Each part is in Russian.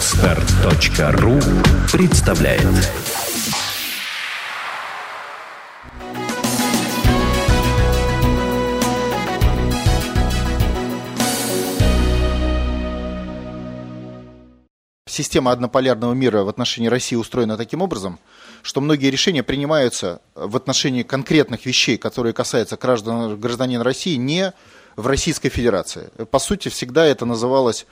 Отстар.ру представляет Система однополярного мира в отношении России устроена таким образом, что многие решения принимаются в отношении конкретных вещей, которые касаются граждан, гражданина России, не в Российской Федерации. По сути, всегда это называлось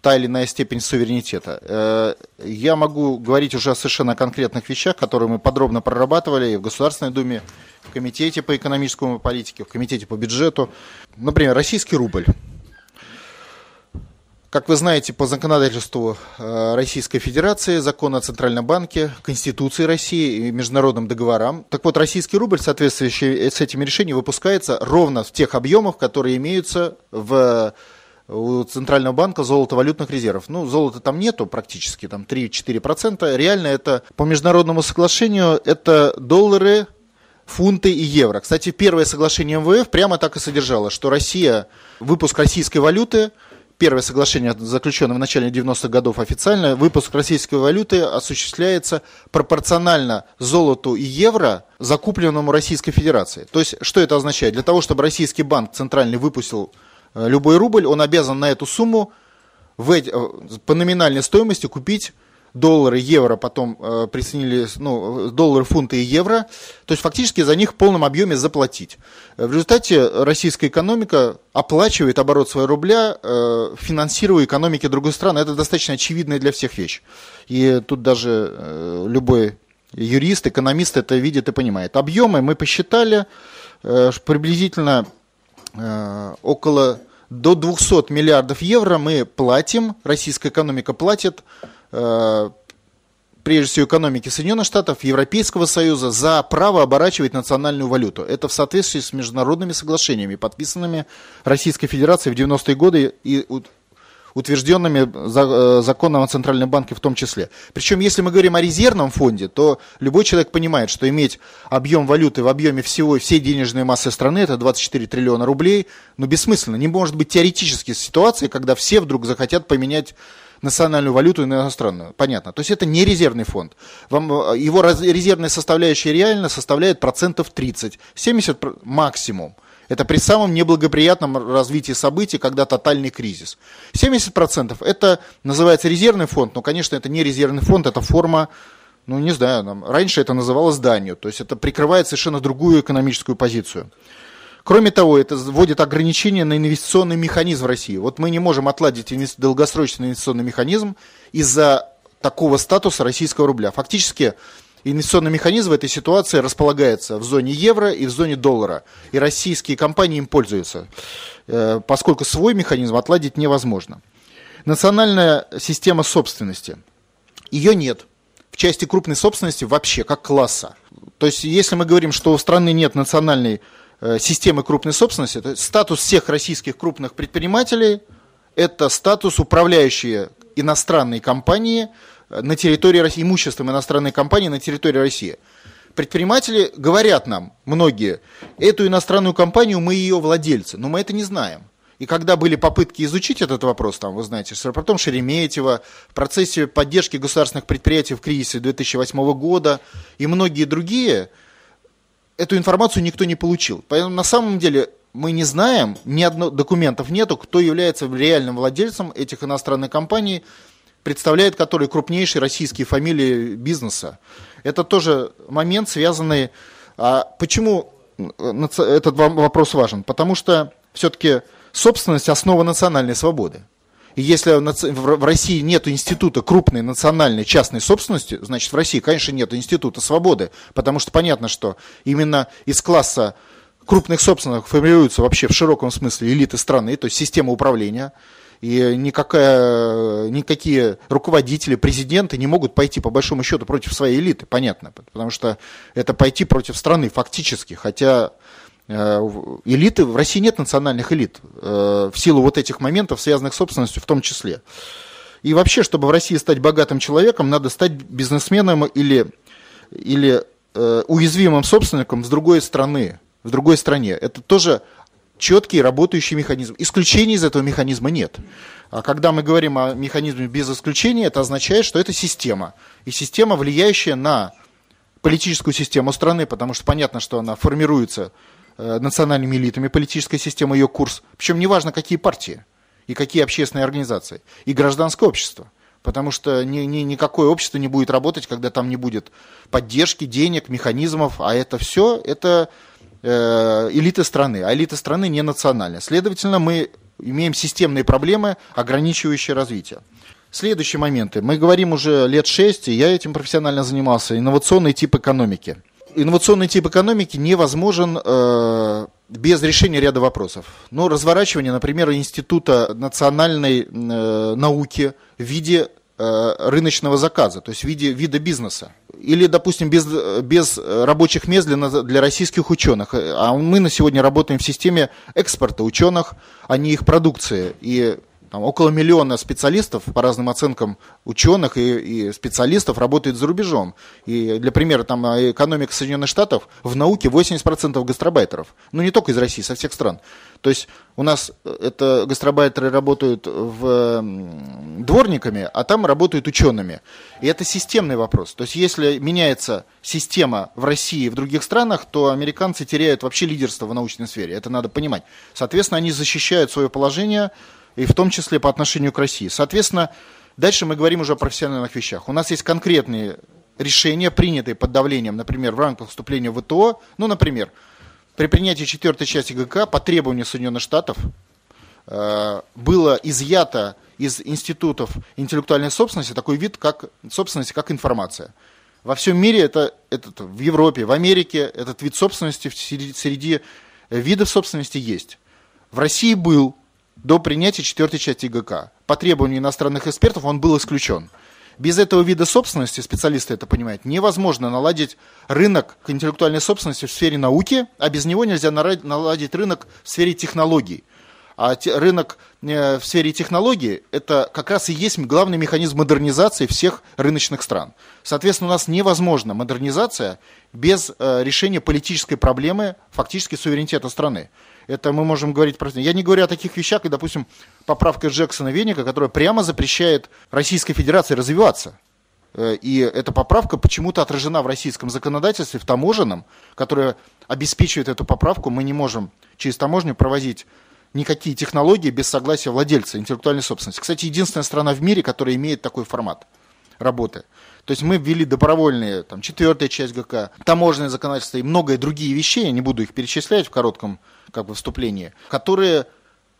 та или иная степень суверенитета. Э, я могу говорить уже о совершенно конкретных вещах, которые мы подробно прорабатывали и в Государственной Думе, в Комитете по экономическому политике, в Комитете по бюджету. Например, российский рубль. Как вы знаете, по законодательству э, Российской Федерации, закон о Центральном банке, Конституции России и международным договорам, так вот, российский рубль, соответствующий с этими решениями, выпускается ровно в тех объемах, которые имеются в у Центрального банка золото-валютных резервов. Ну, золота там нету практически, там 3-4%. Реально это по международному соглашению это доллары, фунты и евро. Кстати, первое соглашение МВФ прямо так и содержало, что Россия, выпуск российской валюты – первое соглашение, заключенное в начале 90-х годов официально, выпуск российской валюты осуществляется пропорционально золоту и евро, закупленному Российской Федерацией. То есть, что это означает? Для того, чтобы российский банк центральный выпустил любой рубль, он обязан на эту сумму в, э, по номинальной стоимости купить доллары, евро, потом э, присоединили ну, доллары, фунты и евро. То есть фактически за них в полном объеме заплатить. В результате российская экономика оплачивает оборот своего рубля, э, финансируя экономики другой страны. Это достаточно очевидная для всех вещь. И тут даже э, любой юрист, экономист это видит и понимает. Объемы мы посчитали э, приблизительно э, около до 200 миллиардов евро мы платим, российская экономика платит Э, прежде всего экономики Соединенных Штатов, Европейского Союза за право оборачивать национальную валюту. Это в соответствии с международными соглашениями, подписанными Российской Федерацией в 90-е годы и утвержденными э, законом о Центральном банке в том числе. Причем, если мы говорим о резервном фонде, то любой человек понимает, что иметь объем валюты в объеме всего, всей денежной массы страны, это 24 триллиона рублей, ну, бессмысленно. Не может быть теоретически ситуации, когда все вдруг захотят поменять национальную валюту на иностранную. Понятно. То есть это не резервный фонд. Вам, э, его резервная составляющая реально составляет процентов 30, 70 максимум. Это при самом неблагоприятном развитии событий, когда тотальный кризис. 70% это называется резервный фонд, но, конечно, это не резервный фонд, это форма, ну, не знаю, раньше это называлось зданию, то есть это прикрывает совершенно другую экономическую позицию. Кроме того, это вводит ограничения на инвестиционный механизм в России. Вот мы не можем отладить долгосрочный инвестиционный механизм из-за такого статуса российского рубля. Фактически инвестиционный механизм в этой ситуации располагается в зоне евро и в зоне доллара. И российские компании им пользуются, э, поскольку свой механизм отладить невозможно. Национальная система собственности. Ее нет. В части крупной собственности вообще, как класса. То есть, если мы говорим, что у страны нет национальной Э, системы крупной собственности, то статус всех российских крупных предпринимателей – это статус управляющие иностранные компании на территории России, имуществом иностранной компании на территории России. Предприниматели говорят нам, многие, эту иностранную компанию мы ее владельцы, но мы это не знаем. И когда были попытки изучить этот вопрос, там, вы знаете, с аэропортом Шереметьево, в процессе поддержки государственных предприятий в кризисе 2008 года и многие другие – эту информацию никто не получил. Поэтому на самом деле мы не знаем, ни одного документов нету, кто является реальным владельцем этих иностранных компаний, представляет которые крупнейшие российские фамилии бизнеса. Это тоже момент, связанный... А почему этот вопрос важен? Потому что все-таки собственность – основа национальной свободы. И если в России нет института крупной национальной частной собственности, значит в России, конечно, нет института свободы, потому что понятно, что именно из класса крупных собственников формируются вообще в широком смысле элиты страны, то есть система управления, и никакая, никакие руководители, президенты не могут пойти, по большому счету, против своей элиты, понятно, потому что это пойти против страны фактически, хотя Э, элиты, в России нет национальных элит, э, в силу вот этих моментов, связанных с собственностью в том числе. И вообще, чтобы в России стать богатым человеком, надо стать бизнесменом или, или э, уязвимым собственником с другой страны, в другой стране. Это тоже четкий работающий механизм. Исключений из этого механизма нет. А когда мы говорим о механизме без исключения, это означает, что это система. И система, влияющая на политическую систему страны, потому что понятно, что она формируется э, национальными элитами, политическая система, ее курс. Причем неважно, какие партии и какие общественные организации. И гражданское общество. Потому что ни, ни, никакое общество не будет работать, когда там не будет поддержки, денег, механизмов. А это все, это элиты страны. А элиты страны не национальные. Следовательно, мы имеем системные проблемы, ограничивающие развитие. Следующие моменты. Мы говорим уже лет шесть, и я этим профессионально занимался. Инновационный тип экономики. Инновационный тип экономики невозможен э, без решения ряда вопросов. Ну, разворачивание, например, института национальной э, науки в виде э, рыночного заказа, то есть в виде вида бизнеса. Или, допустим, без, без рабочих мест для, для российских ученых. А мы на сегодня работаем в системе экспорта ученых, а не их продукции. И там около миллиона специалистов, по разным оценкам ученых и, и специалистов, работает за рубежом. И для примера, там а, экономика Соединенных Штатов в науке 80% гастробайтеров. Ну, не только из России, со всех стран. То есть у нас э, это гастробайтеры работают в дворниками, а там работают учеными. И это системный вопрос. То есть если меняется система в России и в других странах, то американцы теряют вообще лидерство в научной сфере. Это надо понимать. Соответственно, они защищают свое положение и в том числе по отношению к России. Соответственно, дальше мы говорим уже о профессиональных вещах. У нас есть конкретные решения, принятые под давлением, например, в рамках вступления в ВТО. Ну, например, при принятии четвертой части ГК по требованию Соединенных Штатов э, было изъято из институтов интеллектуальной собственности такой вид, как собственность, как информация. Во всем мире это, это в Европе, в Америке этот вид собственности среди видов собственности есть. В России был до принятия четвертой части ГК. По требованию иностранных экспертов он был исключен. Без этого вида собственности, специалисты это понимают, невозможно наладить рынок интеллектуальной собственности в сфере науки, а без него нельзя наладить рынок в сфере технологий. А рынок э, в сфере технологий – это как раз и есть главный механизм модернизации всех рыночных стран. Соответственно, у нас невозможна модернизация без э, решения политической проблемы фактически суверенитета страны. Это мы можем говорить про... Я не говорю о таких вещах, как, допустим, поправка Джексона Веника, которая прямо запрещает Российской Федерации развиваться. Э, и эта поправка почему-то отражена в российском законодательстве, в таможенном, которое обеспечивает эту поправку. Мы не можем через таможню провозить никакие технологии без согласия владельца интеллектуальной собственности. Кстати, единственная страна в мире, которая имеет такой формат работы. То есть мы ввели добровольные, там, четвертая часть ГК, таможенное законодательство и многое другие вещи, я не буду их перечислять в коротком как бы вступление, которые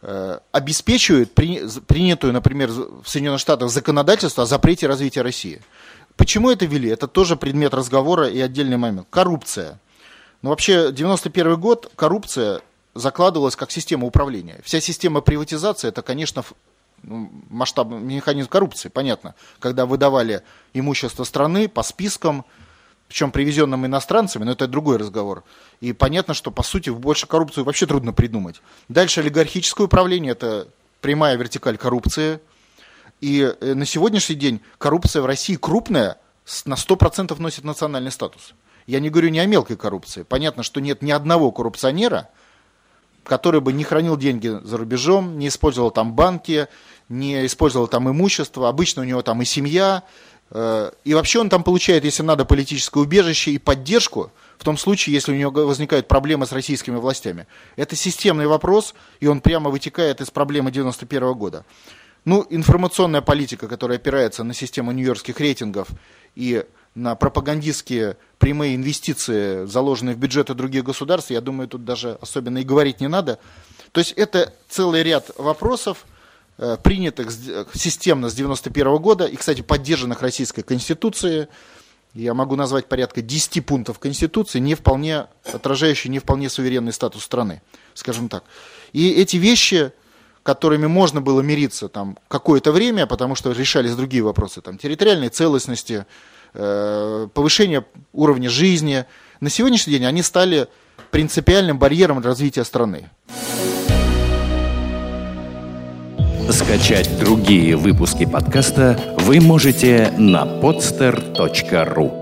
э, обеспечивают при, принятую, например, в Соединенных Штатах законодательство о запрете развития России. Почему это ввели? Это тоже предмет разговора и отдельный момент. Коррупция. Ну, вообще, 91 год, коррупция закладывалась как система управления. Вся система приватизации, это, конечно, ну, масштаб, механизм коррупции, понятно. Когда выдавали имущество страны по спискам, причем привезенным иностранцами, но это другой разговор. И понятно, что, по сути, больше коррупцию вообще трудно придумать. Дальше олигархическое управление – это прямая вертикаль коррупции. И э, на сегодняшний день коррупция в России крупная, на 100% носит национальный статус. Я не говорю не о мелкой коррупции. Понятно, что нет ни одного коррупционера, который бы не хранил деньги за рубежом, не использовал там банки, не использовал там имущество. Обычно у него там и семья, Э, и вообще он там получает, если надо, политическое убежище и поддержку, в том случае, если у него возникают проблемы с российскими властями. Это системный вопрос, и он прямо вытекает из проблемы 91 года. Ну, информационная политика, которая опирается на систему нью-йоркских рейтингов и на пропагандистские прямые инвестиции, заложенные в бюджеты других государств, я думаю, тут даже особенно и говорить не надо. То есть это целый ряд вопросов, Э, принятых системно с 91 года и, кстати, поддержанных Российской Конституцией. Я могу назвать порядка 10 пунктов Конституции, не вполне отражающие не вполне суверенный статус страны, скажем так. И эти вещи, которыми можно было мириться там какое-то время, потому что решались другие вопросы, там, территориальной целостности, э, повышения уровня жизни, на сегодняшний день они стали принципиальным барьером развития страны. Скачать другие выпуски подкаста вы можете на podster.ru